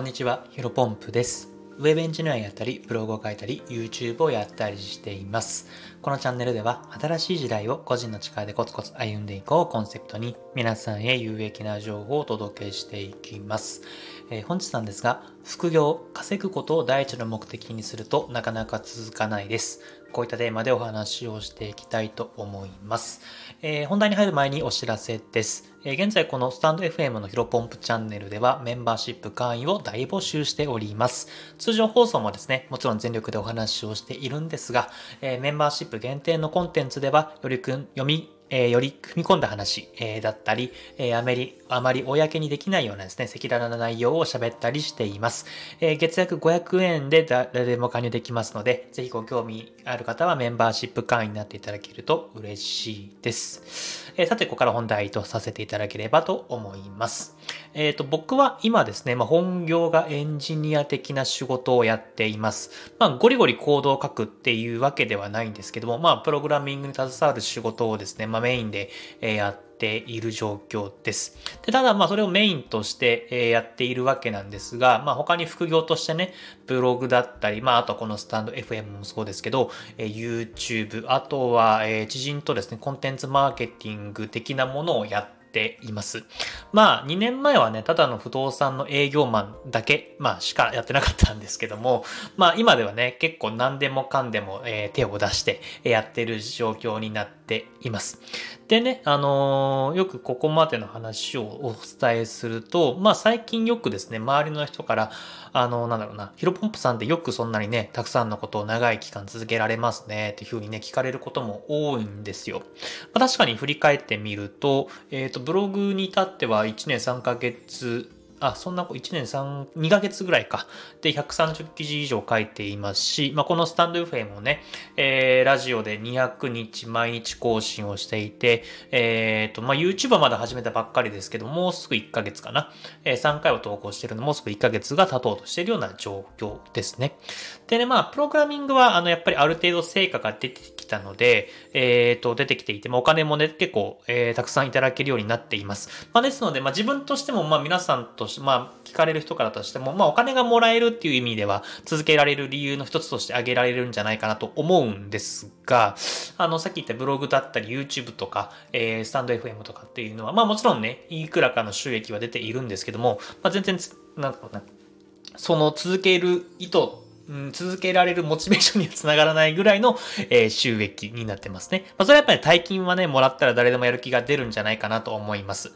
こんにちは、ヒロポンプです。ウェブエンジニアやったり、ブログを書いたり、YouTube をやったりしています。このチャンネルでは、新しい時代を個人の力でコツコツ歩んでいこうコンセプトに、皆さんへ有益な情報をお届けしていきます。えー、本日なんですが、副業、稼ぐことを第一の目的にするとなかなか続かないです。こういったテーマでお話をしていきたいと思います。えー、本題に入る前にお知らせです。えー、現在このスタンド FM のヒロポンプチャンネルではメンバーシップ会員を大募集しております。通常放送もですね、もちろん全力でお話をしているんですが、えー、メンバーシップ限定のコンテンツではよりくん読みえー、より踏み込んだ話、えー、だったり、えー、あまり、あまり公にできないようなですね、赤裸々な内容を喋ったりしています。え、月額500円で誰でも加入できますので、ぜひご興味ある方はメンバーシップ会員になっていただけると嬉しいです。え、さて、ここから本題とさせていただければと思います。えっ、と、僕は今ですね、まあ、本業がエンジニア的な仕事をやっています。まあ、ゴリゴリコードを書くっていうわけではないんですけども、まあ、プログラミングに携わる仕事をですね、ま、メインでやっている状況です。でただ、まあ、それをメインとしてやっているわけなんですが、まあ、他に副業としてね、ブログだったり、まあ、あとこのスタンド FM もそうですけど、YouTube、あとは知人とですね、コンテンツマーケティング的なものをやっています。まあ、2年前はね、ただの不動産の営業マンだけ、まあ、しかやってなかったんですけども、まあ、今ではね、結構何でもかんでも、えー、手を出してやってる状況になってています。でね、あのー、よくここまでの話をお伝えすると、まあ、最近よくですね、周りの人から、あのー、なんだろうな、ヒロポンプさんってよくそんなにね、たくさんのことを長い期間続けられますね、っていうふうにね、聞かれることも多いんですよ。まあ、確かに振り返ってみると、えっ、ー、と、ブログに至っては1年3ヶ月あ、そんな子1年3、2ヶ月ぐらいか。で、130記事以上書いていますし、まあ、このスタンド FM もね、えー、ラジオで200日毎日更新をしていて、え、ー、と、まあ、YouTube はまだ始めたばっかりですけど、もうすぐ1ヶ月かな。えー、3回を投稿してるのもうすぐ1ヶ月が経とうとしているような状況ですね。でね、まあ、プログラミングは、あの、やっぱりある程度成果が出てきたので、えっ、ー、と、出てきていて、まあ、お金もね、結構、えー、たくさんいただけるようになっています。まあ、ですので、まあ、自分としても、まあ、皆さんとして、まあ、聞かれる人からとしても、まあ、お金がもらえるっていう意味では、続けられる理由の一つとして挙げられるんじゃないかなと思うんですが、あの、さっき言ったブログだったり、YouTube とか、えー、スタンド FM とかっていうのは、まあ、もちろんね、いくらかの収益は出ているんですけども、まあ、全然、なんだろうな、その続ける意図うん、続けられるモチベーションにはつながらないぐらいの、えー、収益になってますね。まあ、それはやっぱり大金はね、もらったら誰でもやる気が出るんじゃないかなと思います。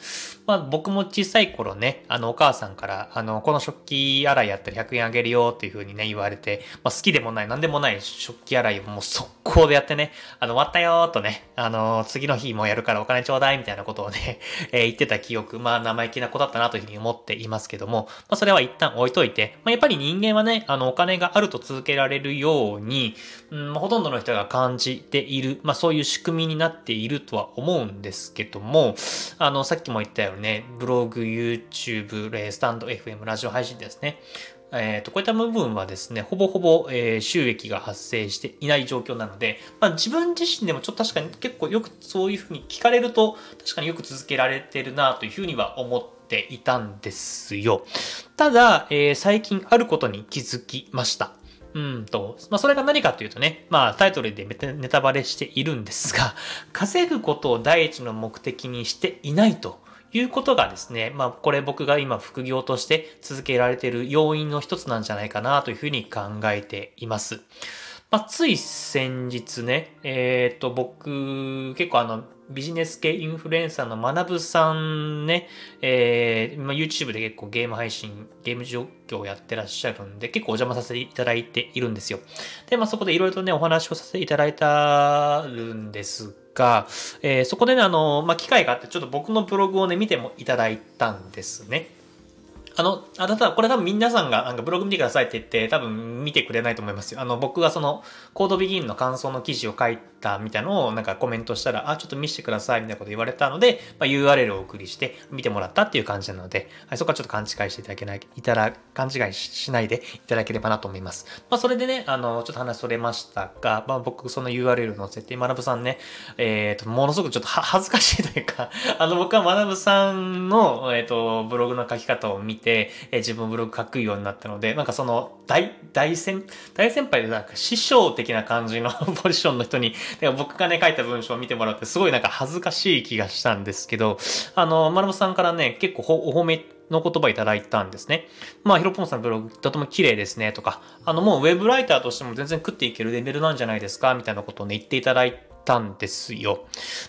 まあ、僕も小さい頃ね、あの、お母さんから、あの、この食器洗いやったら100円あげるよっていう風にね、言われて、まあ、好きでもない、なんでもない食器洗いをもう速攻でやってね、あの、終わったよーとね、あの、次の日もやるからお金ちょうだいみたいなことをね、えー、言ってた記憶、まあ、生意気な子だったなというふうに思っていますけども、まあ、それは一旦置いといて、まあ、やっぱり人間はね、あの、お金があると続けられるように、うん、ほとんどの人が感じている、まあそういう仕組みになっているとは思うんですけども、あの、さっきも言ったようにね、ブログ、YouTube、スタンド FM、ラジオ配信ですね。えっ、ー、と、こういった部分はですね、ほぼほぼ、えー、収益が発生していない状況なので、まあ、自分自身でもちょっと確かに結構よくそういうふうに聞かれると、確かによく続けられてるなというふうには思ってていたんですよ。ただ、えー、最近あることに気づきました。うんと、まあ、それが何かというとね、まあ、タイトルでネタバレしているんですが、稼ぐことを第一の目的にしていないということがですね、まあ、これ僕が今副業として続けられている要因の一つなんじゃないかなというふうに考えています。まあ、つい先日ね、えっ、ー、と、僕、結構あの、ビジネス系インフルエンサーの学さんね、えー、まあ、YouTube で結構ゲーム配信、ゲーム状況をやってらっしゃるんで、結構お邪魔させていただいているんですよ。で、まあ、そこでいろいろとね、お話をさせていただいたるんですが、えー、そこでね、あの、まあ、機会があって、ちょっと僕のブログをね、見てもいただいたんですね。あの、あなた、これ多分皆さんがなんかブログ見てくださいって言って多分見てくれないと思いますよ。あの、僕がそのコードビギンの感想の記事を書いたみたいのをなんかコメントしたら、あ、ちょっと見せてくださいみたいなこと言われたので、まあ、URL をお送りして見てもらったっていう感じなので、はい、そこはちょっと勘違いしていただけない、いたら、勘違いしないでいただければなと思います。まあ、それでね、あの、ちょっと話それましたが、まあ、僕その URL 載せて、学さんね、えっ、ー、と、ものすごくちょっとは恥ずかしいというか、あの、僕は学さんの、えっ、ー、と、ブログの書き方を見て、て、えー、自分ブログ書くようになったので、なんかその大、大先、大先輩でなんか師匠的な感じの ポジションの人に、僕がね、書いた文章を見てもらってすごいなんか恥ずかしい気がしたんですけど、あの、丸本さんからね、結構お褒めの言葉いただいたんですね。まあ、ヒロポンさんのブログとても綺麗ですねとか、あの、もうウェブライターとしても全然食っていけるレベルなんじゃないですかみたいなことをね、言っていただいたんですよ。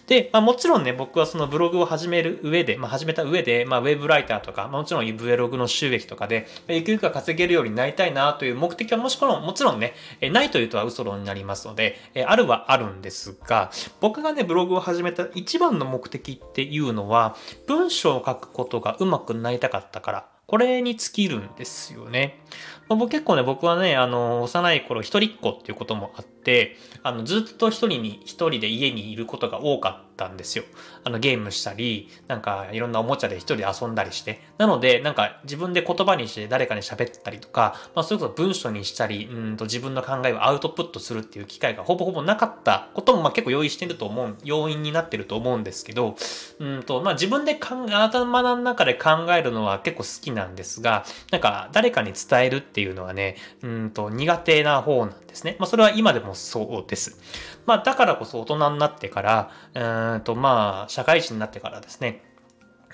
で、まあ、もちろんね、僕はそのブログを始める上で、まあ、始めた上で、まあ、ウェブライターとか、まあ、もちろんブログの収益とかで、ゆくゆくは稼げるようになりたいなという目的はもしこの、もちろんね、えないというとは嘘論になりますので、えあるはあるんですが、僕がね、ブログを始めた一番の目的っていうのは、文章を書くことがうまくなりたかったから、これに尽きるんですよね。まあ、僕結構ね、僕はね、あの、幼い頃一人っ子っていうこともあって、あの、ずっと一人に、一人で家にいることが多かったたんですよ。あの、ゲームしたり、なんかいろんなおもちゃで一人で遊んだりして。なので、なんか自分で言葉にして誰かに喋ったりとか、まあ、それこそ文章にしたり、うんと自分の考えをアウトプットするっていう機会がほぼほぼなかったことも、まあ、結構用意してると思う、要因になってると思うんですけど、うんと、まあ、自分で考え、頭の中で考えるのは結構好きなんですが、なんか誰かに伝えるっていうのはね、うんと苦手な方なんですね。まあそれは今でもそうです。まあだからこそ大人になってから、うんとまあ社会人になってからですね、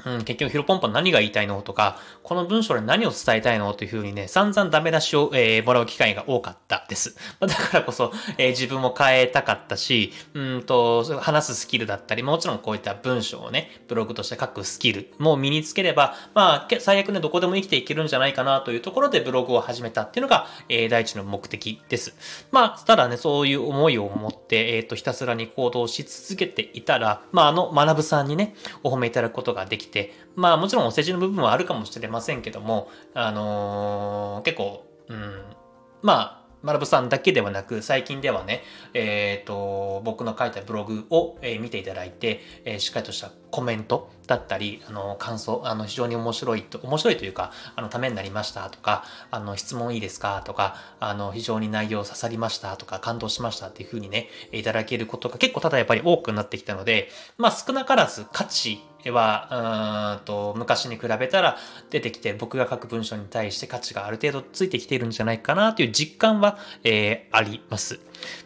うん、結局ヒロポンポン何が言いたいのとか、この文章で何を伝えたいのというふうにね、散々ダメ出しを、えー、もらう機会が多かったです。だからこそ、えー、自分も変えたかったし、うんと、話すスキルだったり、もちろんこういった文章をね、ブログとして書くスキルも身につければ、まあ、最悪ね、どこでも生きていけるんじゃないかなというところでブログを始めたっていうのが、えー、第一の目的です。まあ、ただね、そういう思いを持って、えっ、ー、と、ひたすらに行動し続けていたら、まあ、あの、学さんにね、お褒めいただくことができて、まあもちろんお世辞の部分はあるかもしれませんけども、あのー、結構、うん、まあマラブさんだけではなく、最近ではね、えっ、ー、と、僕の書いたブログを、えー、見ていただいて、えー、しっかりとしたコメントだったり、あの、感想、あの、非常に面白いと、面白いというか、あの、ためになりましたとか、あの、質問いいですかとか、あの、非常に内容刺さりましたとか、感動しましたっていうふうにね、いただけることが結構ただやっぱり多くなってきたので、まあ少なからず価値は、うんと、昔に比べたら出てきて、僕が書く文章に対して価値がある程度ついてきているんじゃないかなという実感は、えー、あります。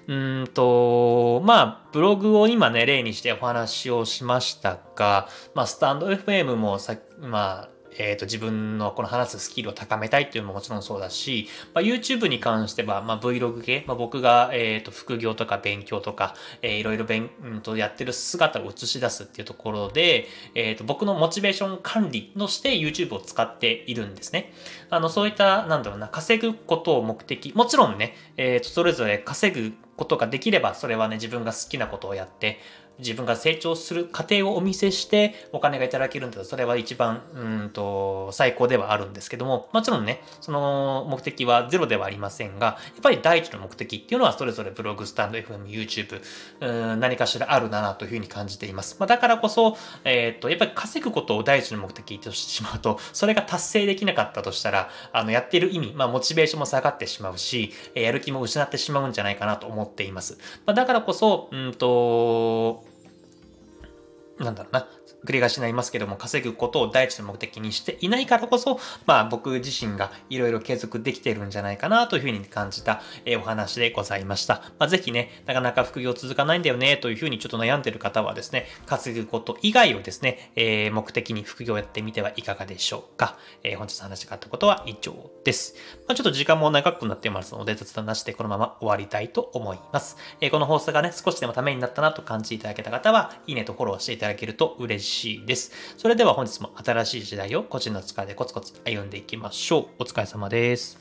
うんと、まあ、ブログを今ね、例にしてお話をしましたが、まあ、スタンド FM もさ、まあ、えっ、ー、と、自分のこの話すスキルを高めたいっていうのももちろんそうだし、まあ、YouTube に関しては、まあ、Vlog 系、まあ、僕が、えっ、ー、と、副業とか勉強とか、えー、いろいろ勉、うんと、やってる姿を映し出すっていうところで、えっ、ー、と、僕のモチベーション管理として YouTube を使っているんですね。あの、そういった、なんだろうな、稼ぐことを目的、もちろんね、えっ、と、それぞれ稼ぐことができれば、それはね、自分が好きなことをやって、自分が成長する過程をお見せしてお金がいただけるんだと、それは一番、うんと、最高ではあるんですけども、もちろんね、その目的はゼロではありませんが、やっぱり第一の目的っていうのはそれぞれブログ、スタンド FM、YouTube、うん何かしらあるなというふうに感じています。まあ、だからこそ、えっ、ー、と、やっぱり稼ぐことを第一の目的としてしまうと、それが達成できなかったとしたら、あの、やってる意味、まあ、モチベーションも下がってしまうし、やる気も失ってしまうんじゃないかなと思っています。まあ、だからこそ、うんと、なんだろうな、繰り返しになりますけども、稼ぐことを第一の目的にしていないからこそ、まあ僕自身がいろいろ継続できているんじゃないかなというふうに感じた、えお話でございました。まあぜひね、なかなか副業続かないんだよねというふうにちょっと悩んでる方はですね、稼ぐこと以外をですね、えー、目的に副業やってみてはいかがでしょうか。えー、本日話があったことは以上です。まあちょっと時間も長くなってますので、雑談なしでこのまま終わりたいと思います。えー、この放送がね、少しでもためになったなと感じていただけた方は、いいねとフォローしていただけると嬉しいです。それでは本日も新しい時代を個人の力でコツコツ歩んでいきましょう。お疲れ様です。